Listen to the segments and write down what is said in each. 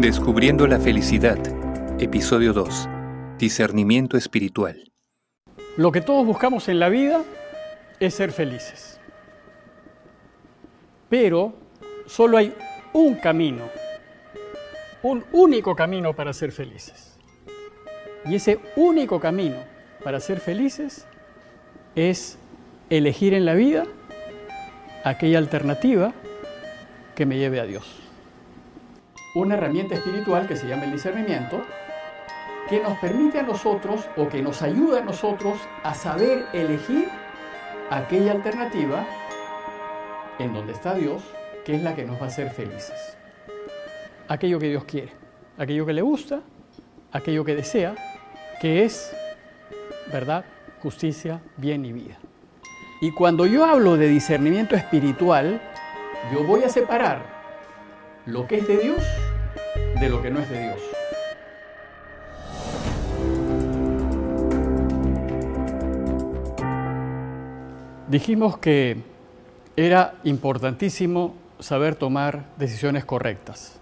Descubriendo la felicidad, episodio 2. Discernimiento espiritual. Lo que todos buscamos en la vida es ser felices. Pero solo hay un camino, un único camino para ser felices. Y ese único camino para ser felices es elegir en la vida aquella alternativa que me lleve a Dios. Una herramienta espiritual que se llama el discernimiento, que nos permite a nosotros o que nos ayuda a nosotros a saber elegir aquella alternativa en donde está Dios, que es la que nos va a hacer felices. Aquello que Dios quiere, aquello que le gusta, aquello que desea, que es verdad, justicia, bien y vida. Y cuando yo hablo de discernimiento espiritual, yo voy a separar lo que es de Dios de lo que no es de Dios. Dijimos que era importantísimo saber tomar decisiones correctas.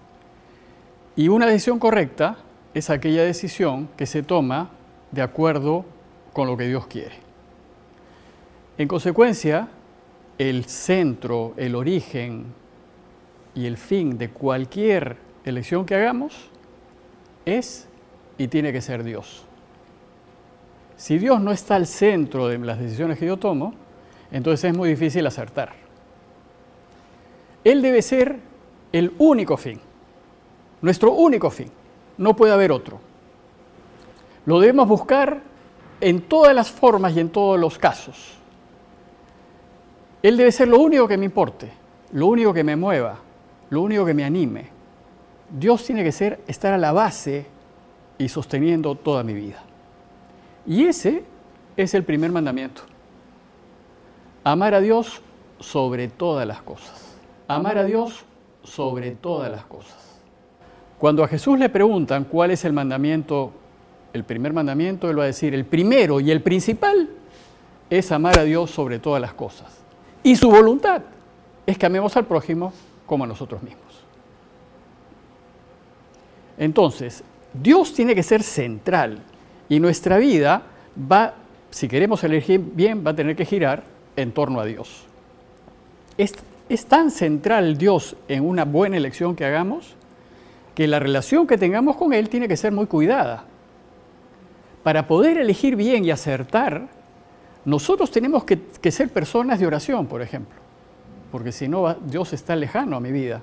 Y una decisión correcta es aquella decisión que se toma de acuerdo con lo que Dios quiere. En consecuencia, el centro, el origen y el fin de cualquier elección que hagamos es y tiene que ser Dios. Si Dios no está al centro de las decisiones que yo tomo, entonces es muy difícil acertar. Él debe ser el único fin, nuestro único fin. No puede haber otro. Lo debemos buscar en todas las formas y en todos los casos. Él debe ser lo único que me importe, lo único que me mueva, lo único que me anime. Dios tiene que ser estar a la base y sosteniendo toda mi vida. Y ese es el primer mandamiento. Amar a Dios sobre todas las cosas. Amar a Dios sobre todas las cosas. Cuando a Jesús le preguntan cuál es el mandamiento, el primer mandamiento, él va a decir, el primero y el principal es amar a Dios sobre todas las cosas. Y su voluntad es que amemos al prójimo como a nosotros mismos. Entonces, Dios tiene que ser central y nuestra vida va, si queremos elegir bien, va a tener que girar en torno a Dios. Es, tan central Dios en una buena elección que hagamos que la relación que tengamos con Él tiene que ser muy cuidada. Para poder elegir bien y acertar, nosotros tenemos que, ser personas de oración, por ejemplo, porque si no, Dios está lejano a mi vida.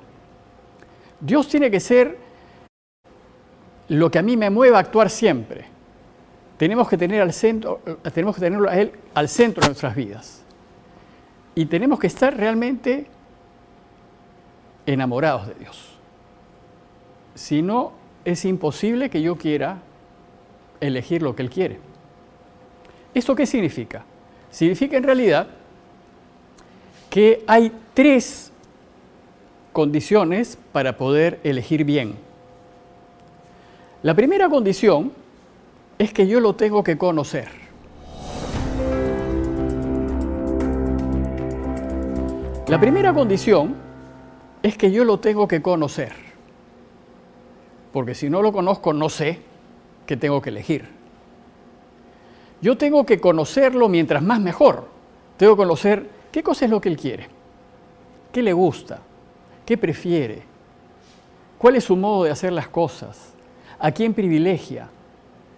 Dios tiene que ser lo que a mí me mueva a actuar siempre. Tenemos que, tener al centro, eh, tenemos que tenerlo a Él al centro de nuestras vidas. Y tenemos que estar realmente enamorados de Dios. Si no, es imposible que yo quiera elegir lo que Él quiere. ¿Esto qué significa? Significa en realidad que hay tres condiciones para poder elegir bien. La primera condición es que yo lo tengo que conocer. La primera condición es que yo lo tengo que conocer. Porque si no lo conozco, no sé qué tengo que elegir. Yo tengo que conocerlo mientras más mejor. Tengo que conocer qué cosa es lo que él quiere, qué le gusta, qué prefiere, cuál es su modo de hacer las cosas, a quién privilegia.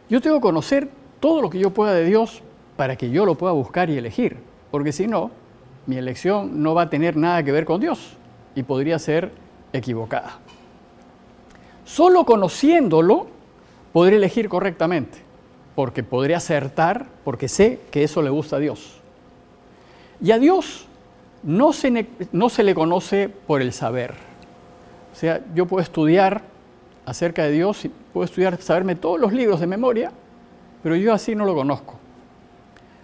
Yo tengo que conocer todo lo que yo pueda de Dios para que yo lo pueda buscar y elegir, porque si no, mi elección no va a tener nada que ver con Dios y podría ser equivocada. Solo conociéndolo podré elegir correctamente porque podría acertar, porque sé que eso le gusta a Dios. Y a Dios no se, no se le conoce por el saber. O sea, yo puedo estudiar acerca de Dios, puedo estudiar, saberme todos los libros de memoria, pero yo así no lo conozco.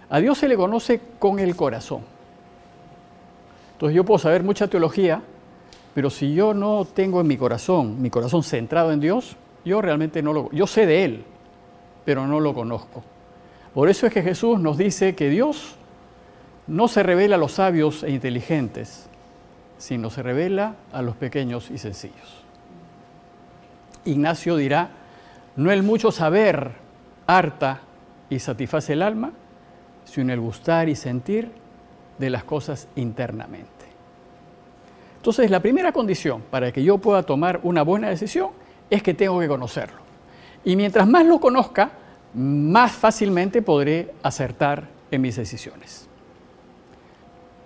A Dios se le conoce con el corazón. Entonces yo puedo saber mucha teología, pero si yo no tengo en mi corazón, mi corazón centrado en Dios, yo realmente no lo... Yo sé de Él, pero no lo conozco. Por eso es que Jesús nos dice que Dios no se revela a los sabios e inteligentes, sino se revela a los pequeños y sencillos. Ignacio dirá, no el mucho saber harta y satisface el alma, sino el gustar y sentir de las cosas internamente. Entonces, la primera condición para que yo pueda tomar una buena decisión es que tengo que conocerlo. Y mientras más lo conozca, más fácilmente podré acertar en mis decisiones.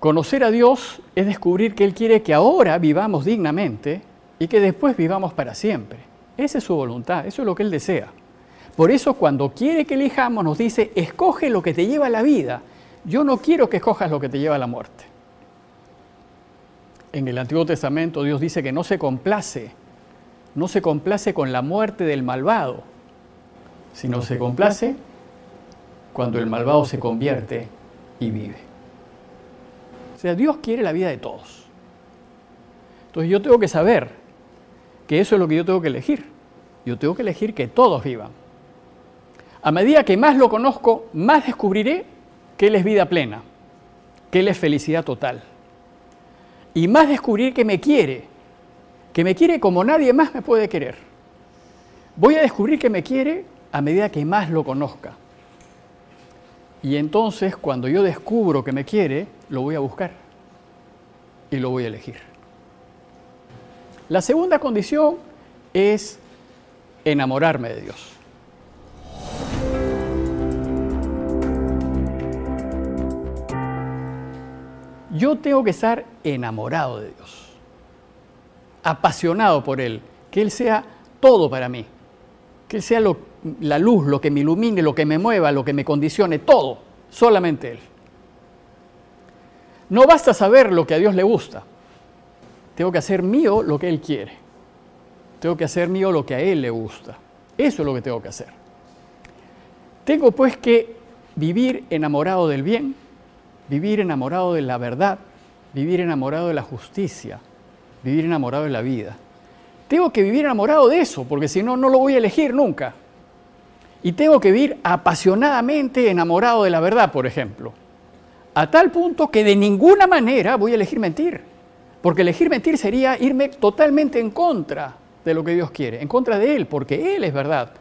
Conocer a Dios es descubrir que Él quiere que ahora vivamos dignamente y que después vivamos para siempre. Esa es su voluntad, eso es lo que Él desea. Por eso cuando quiere que elijamos nos dice, escoge lo que te lleva a la vida. Yo no quiero que escojas lo que te lleva a la muerte. En el Antiguo Testamento Dios dice que no se complace, no se complace con la muerte del malvado, sino se complace cuando el malvado se convierte y vive. O sea, Dios quiere la vida de todos. Entonces yo tengo que saber que eso es lo que yo tengo que elegir. Yo tengo que elegir que todos vivan. A medida que más lo conozco, más descubriré que Él es vida plena, que Él es felicidad total. Y más descubrir que me quiere, que me quiere como nadie más me puede querer. Voy a descubrir que me quiere a medida que más lo conozca. Y entonces cuando yo descubro que me quiere, lo voy a buscar y lo voy a elegir. La segunda condición es enamorarme de Dios. Yo tengo que estar enamorado de Dios, apasionado por Él, que Él sea todo para mí, que Él sea la luz, lo que me ilumine, lo que me mueva, lo que me condicione, todo, solamente Él. No basta saber lo que a Dios le gusta, tengo que hacer mío lo que Él quiere, tengo que hacer mío lo que a Él le gusta, eso es lo que tengo que hacer. Tengo pues que vivir enamorado del bien, vivir enamorado de la verdad, vivir enamorado de la justicia, vivir enamorado de la vida. Tengo que vivir enamorado de eso, porque si no, no lo voy a elegir nunca. Y tengo que vivir apasionadamente enamorado de la verdad, por ejemplo. A tal punto que de ninguna manera voy a elegir mentir. Porque elegir mentir sería irme totalmente en contra de lo que Dios quiere, en contra de Él, porque Él es verdad,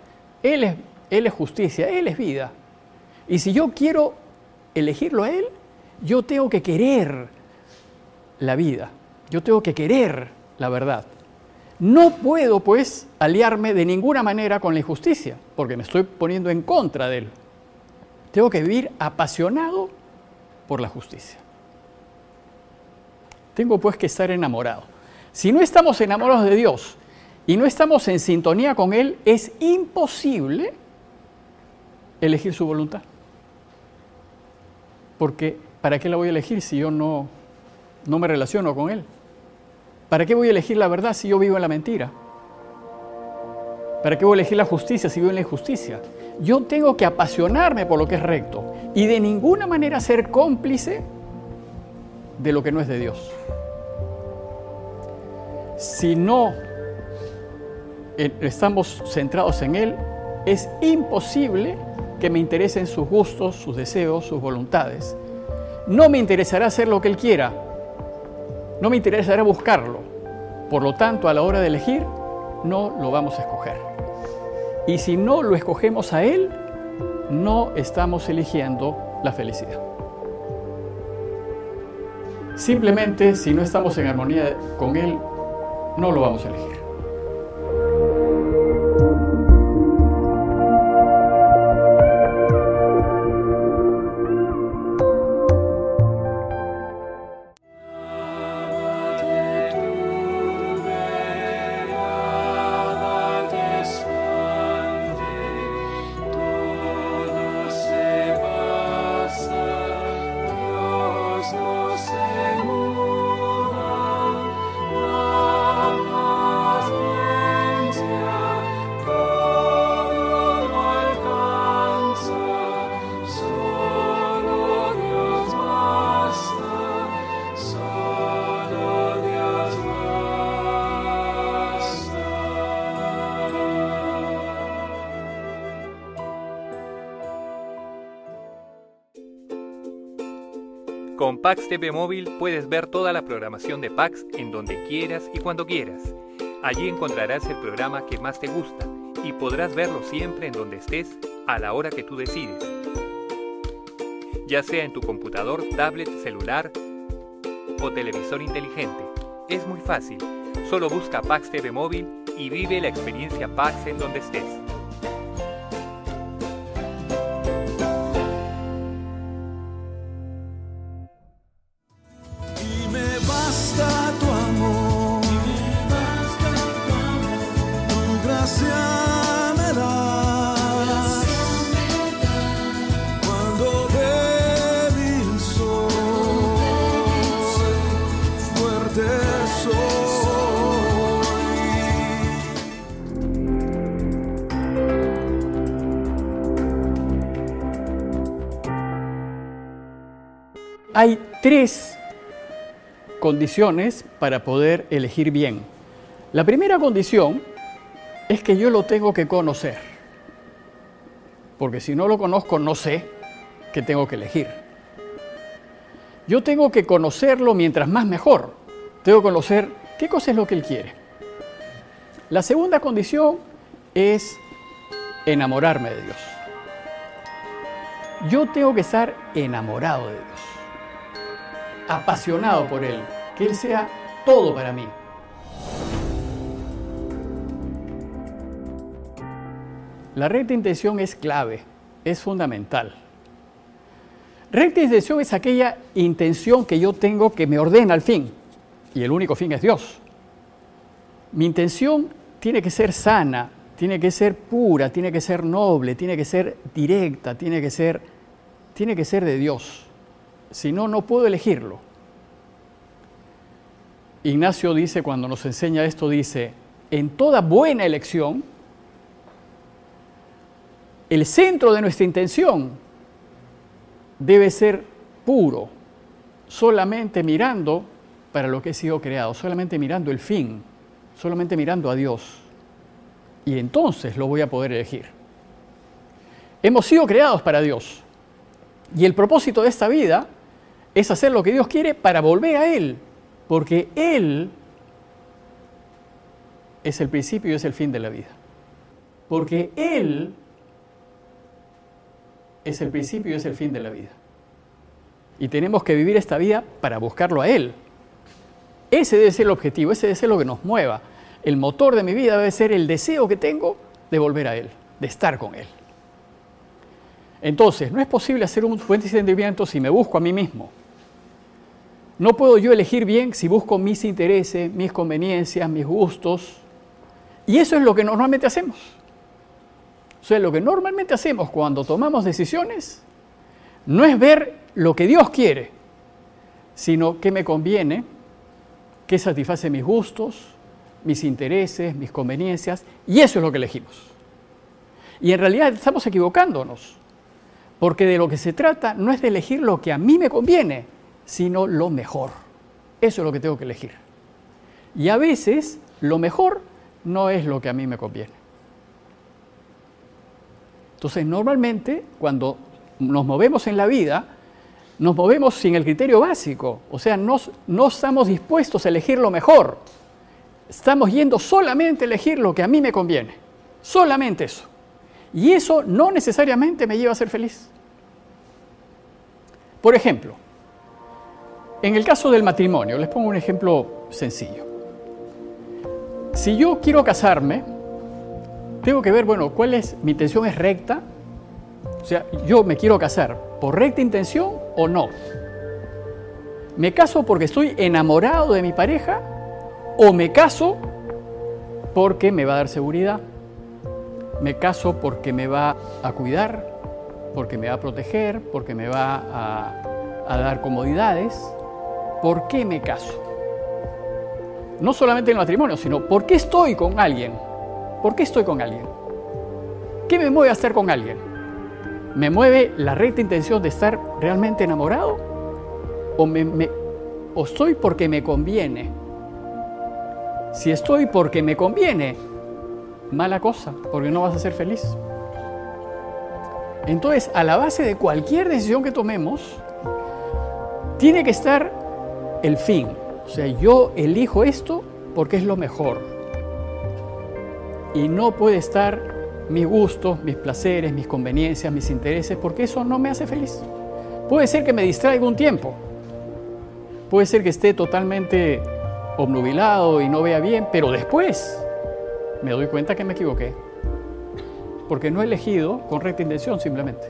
Él es, justicia, Él es vida. Y si yo quiero elegirlo a Él, yo tengo que querer la vida, yo tengo que querer la verdad. No puedo, pues, aliarme de ninguna manera con la injusticia, porque me estoy poniendo en contra de él. Tengo que vivir apasionado por la justicia. Tengo, pues, que estar enamorado. Si no estamos enamorados de Dios y no estamos en sintonía con Él, es imposible elegir su voluntad. Porque ¿para qué la voy a elegir si yo no, no me relaciono con Él? ¿Para qué voy a elegir la verdad si yo vivo en la mentira? ¿Para qué voy a elegir la justicia si vivo en la injusticia? Yo tengo que apasionarme por lo que es recto y de ninguna manera ser cómplice de lo que no es de Dios. Si no eh, estamos centrados en Él, es imposible que me interesen sus gustos, sus deseos, sus voluntades no me interesará hacer lo que Él quiera, no me interesará buscarlo. Por lo tanto, a la hora de elegir, no lo vamos a escoger. Y si no lo escogemos a Él, no estamos eligiendo la felicidad. Simplemente, si no estamos en armonía con Él, no lo vamos a elegir. Pax TV Móvil puedes ver toda la programación de Pax en donde quieras y cuando quieras. Allí encontrarás el programa que más te gusta y podrás verlo siempre en donde estés, a la hora que tú decides. Ya sea en tu computador, tablet, celular o televisor inteligente. Es muy fácil. Solo busca Pax TV Móvil y vive la experiencia Pax en donde estés. Hay tres condiciones para poder elegir bien. La primera condición es que yo lo tengo que conocer, porque si no lo conozco no sé qué tengo que elegir. Yo tengo que conocerlo mientras más mejor. Tengo que conocer qué cosa es lo que él quiere. La segunda condición es enamorarme de Dios. Yo tengo que estar enamorado de Dios apasionado por Él, que Él sea todo para mí. La recta intención es clave, es fundamental. Recta intención es aquella intención que yo tengo que me ordena al fin, y el único fin es Dios. Mi intención tiene que ser sana, tiene que ser pura, tiene que ser noble, tiene que ser directa, tiene que ser, tiene que ser de Dios si no, no puedo elegirlo. Ignacio dice, cuando nos enseña esto, dice, en toda buena elección, el centro de nuestra intención debe ser puro, solamente mirando para lo que he sido creado, solamente mirando el fin, solamente mirando a Dios. Y entonces lo voy a poder elegir. Hemos sido creados para Dios. Y el propósito de esta vida es hacer lo que Dios quiere para volver a Él, porque Él es el principio y es el fin de la vida. Porque Él es el principio y es el fin de la vida. Y tenemos que vivir esta vida para buscarlo a Él. Ese debe ser el objetivo, ese debe ser lo que nos mueva. El motor de mi vida debe ser el deseo que tengo de volver a Él, de estar con Él. Entonces, no es posible hacer un buen discernimiento si me busco a mí mismo. No puedo yo elegir bien si busco mis intereses, mis conveniencias, mis gustos. Y eso es lo que normalmente hacemos. O sea, lo que normalmente hacemos cuando tomamos decisiones no es ver lo que Dios quiere, sino qué me conviene, qué satisface mis gustos, mis intereses, mis conveniencias, y eso es lo que elegimos. Y en realidad estamos equivocándonos, porque de lo que se trata no es de elegir lo que a mí me conviene, sino lo mejor. Eso es lo que tengo que elegir. Y a veces lo mejor no es lo que a mí me conviene. Entonces, normalmente cuando nos movemos en la vida, nos movemos sin el criterio básico, o sea, no, no estamos dispuestos a elegir lo mejor. Estamos yendo solamente a elegir lo que a mí me conviene, solamente eso. Y eso no necesariamente me lleva a ser feliz. Por ejemplo, en el caso del matrimonio, les pongo un ejemplo sencillo. Si yo quiero casarme, tengo que ver, bueno, cuál es, mi intención es recta, o sea, yo me quiero casar por recta intención o no. ¿Me caso porque estoy enamorado de mi pareja o me caso porque me va a dar seguridad? Me caso porque me va a cuidar, porque me va a proteger, porque me va a, a dar comodidades. ¿Por qué me caso? No solamente en el matrimonio, sino ¿por qué estoy con alguien? ¿Por qué estoy con alguien? ¿Qué me mueve a estar con alguien? ¿Me mueve la recta intención de estar realmente enamorado? ¿O, me, ¿O estoy porque me conviene? Si estoy porque me conviene, mala cosa, porque no vas a ser feliz. Entonces, a la base de cualquier decisión que tomemos, tiene que estar el fin. O sea, yo elijo esto porque es lo mejor. y no puede estar mis gustos, mis placeres, mis conveniencias, mis intereses, porque eso no me hace feliz. Puede ser que me distraiga un tiempo, puede ser que esté totalmente obnubilado y no vea bien, pero después me doy cuenta que me equivoqué, porque no he elegido con recta intención simplemente.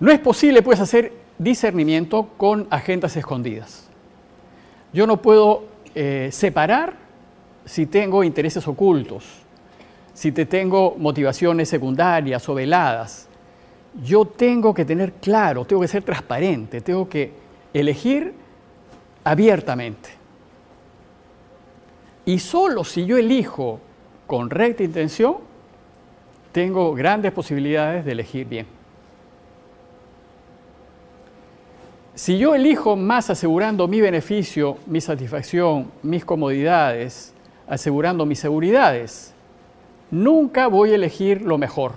No es posible pues hacer discernimiento con agendas escondidas. Yo no puedo eh, separar si tengo intereses ocultos, si te tengo motivaciones secundarias o veladas. Yo tengo que tener claro, tengo que ser transparente, tengo que elegir abiertamente. Y solo si yo elijo con recta intención, tengo grandes posibilidades de elegir bien. Si yo elijo más asegurando mi beneficio, mi satisfacción, mis comodidades, asegurando mis seguridades, nunca voy a elegir lo mejor.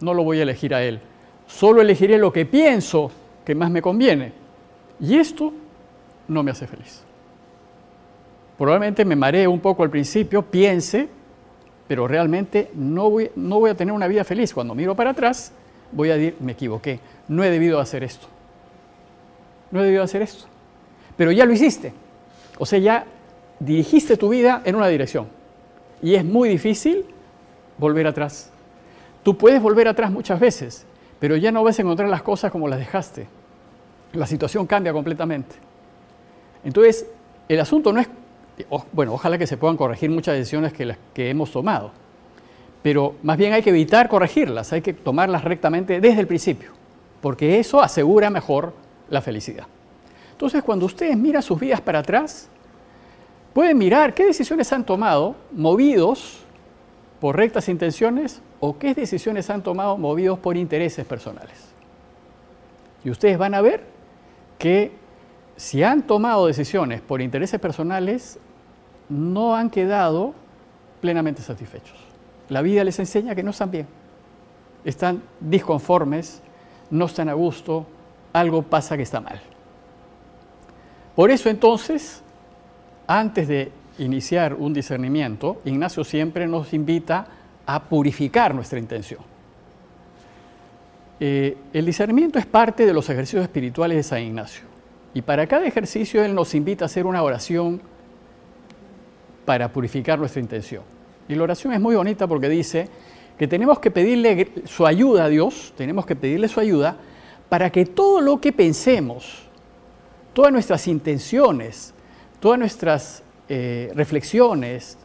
No lo voy a elegir a él. Solo elegiré lo que pienso que más me conviene. Y esto no me hace feliz. Probablemente me maree un poco al principio, piense, pero realmente no voy, no voy a tener una vida feliz. Cuando miro para atrás, voy a decir, me equivoqué, no he debido hacer esto no he hacer esto. Pero ya lo hiciste. O sea, ya dirigiste tu vida en una dirección. Y es muy difícil volver atrás. Tú puedes volver atrás muchas veces, pero ya no vas a encontrar las cosas como las dejaste. La situación cambia completamente. Entonces, el asunto no es, bueno, ojalá que se puedan corregir muchas decisiones que, que hemos tomado, pero más bien hay que evitar corregirlas, hay que tomarlas rectamente desde el principio, porque eso asegura mejor la felicidad. Entonces, cuando ustedes miran sus vidas para atrás, pueden mirar qué decisiones han tomado movidos por rectas intenciones o qué decisiones han tomado movidos por intereses personales. Y ustedes van a ver que si han tomado decisiones por intereses personales, no han quedado plenamente satisfechos. La vida les enseña que no están bien. Están disconformes, no están a gusto, algo pasa que está mal. Por eso entonces, antes de iniciar un discernimiento, Ignacio siempre nos invita a purificar nuestra intención. Eh, el discernimiento es parte de los ejercicios espirituales de San Ignacio. Y para cada ejercicio Él nos invita a hacer una oración para purificar nuestra intención. Y la oración es muy bonita porque dice que tenemos que pedirle su ayuda a Dios, tenemos que pedirle su ayuda para que todo lo que pensemos, todas nuestras intenciones, todas nuestras eh, reflexiones,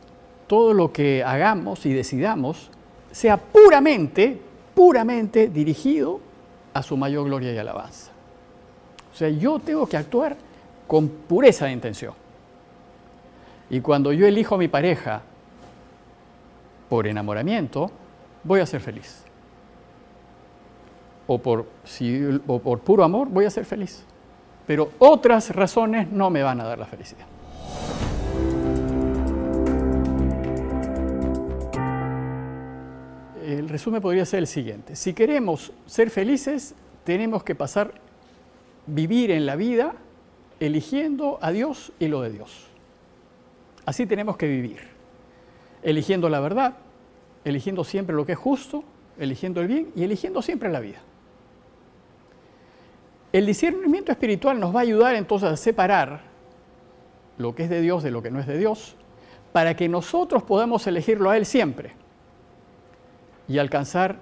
todo lo que hagamos y decidamos, sea puramente, puramente dirigido a su mayor gloria y alabanza. O sea, yo tengo que actuar con pureza de intención. Y cuando yo elijo a mi pareja por enamoramiento, voy a ser feliz o por, por puro amor, voy a ser feliz. Pero otras razones no me van a dar la felicidad. El resumen podría ser el siguiente. Si queremos ser felices, tenemos que pasar, vivir en la vida eligiendo a Dios y lo de Dios. Así tenemos que vivir, eligiendo la verdad, eligiendo siempre lo que es justo, eligiendo el bien y eligiendo siempre la vida. El discernimiento espiritual nos va a ayudar entonces a separar lo que es de Dios de lo que no es de Dios, para que nosotros podamos elegirlo a Él siempre y alcanzar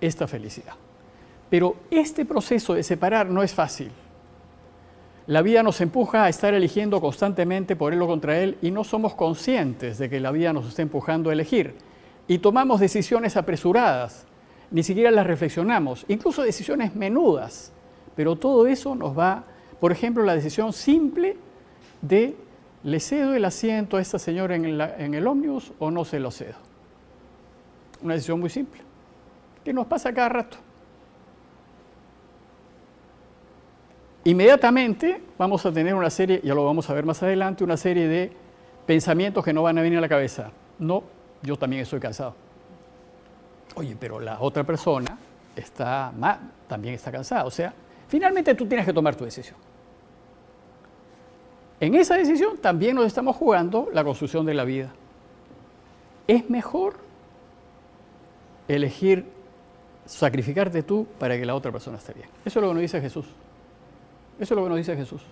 esta felicidad. Pero este proceso de separar no es fácil. La vida nos empuja a estar eligiendo constantemente por Él o contra Él y no somos conscientes de que la vida nos está empujando a elegir. Y tomamos decisiones apresuradas, ni siquiera las reflexionamos, incluso decisiones menudas pero todo eso nos va, por ejemplo, la decisión simple de ¿le cedo el asiento a esta señora en, el ómnibus o no se lo cedo? Una decisión muy simple, que nos pasa cada rato. Inmediatamente vamos a tener una serie, ya lo vamos a ver más adelante, una serie de pensamientos que no van a venir a la cabeza. No, yo también estoy cansado. Oye, pero la otra persona está mal, también está cansada. O sea, Finalmente tú tienes que tomar tu decisión. En esa decisión también nos estamos jugando la construcción de la vida. es mejor elegir sacrificarte tú para que la otra persona esté bien. Eso es lo que nos dice Jesús. Eso es lo que nos dice Jesús.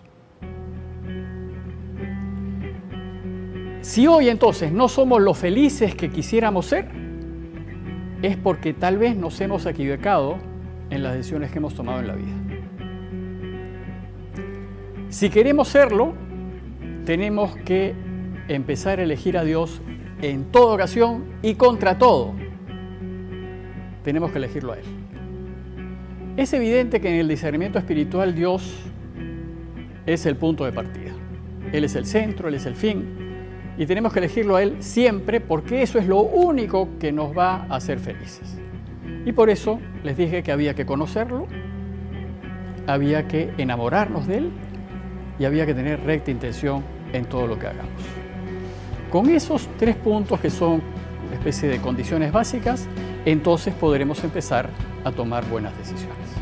Si hoy entonces no somos los felices que quisiéramos ser, es porque tal vez nos hemos equivocado en las decisiones que hemos tomado en la vida. Si queremos serlo, tenemos que empezar a elegir a Dios en toda ocasión y contra todo. Tenemos que elegirlo a Él. Es evidente que en el discernimiento espiritual Dios es el punto de partida. Él es el centro, Él es el fin. Y tenemos que elegirlo a Él siempre porque eso es lo único que nos va a hacer felices. Y por eso les dije que había que conocerlo, había que enamorarnos de Él y había que tener recta intención en todo lo que hagamos. Con esos tres puntos que son una especie de condiciones básicas, entonces podremos empezar a tomar buenas decisiones.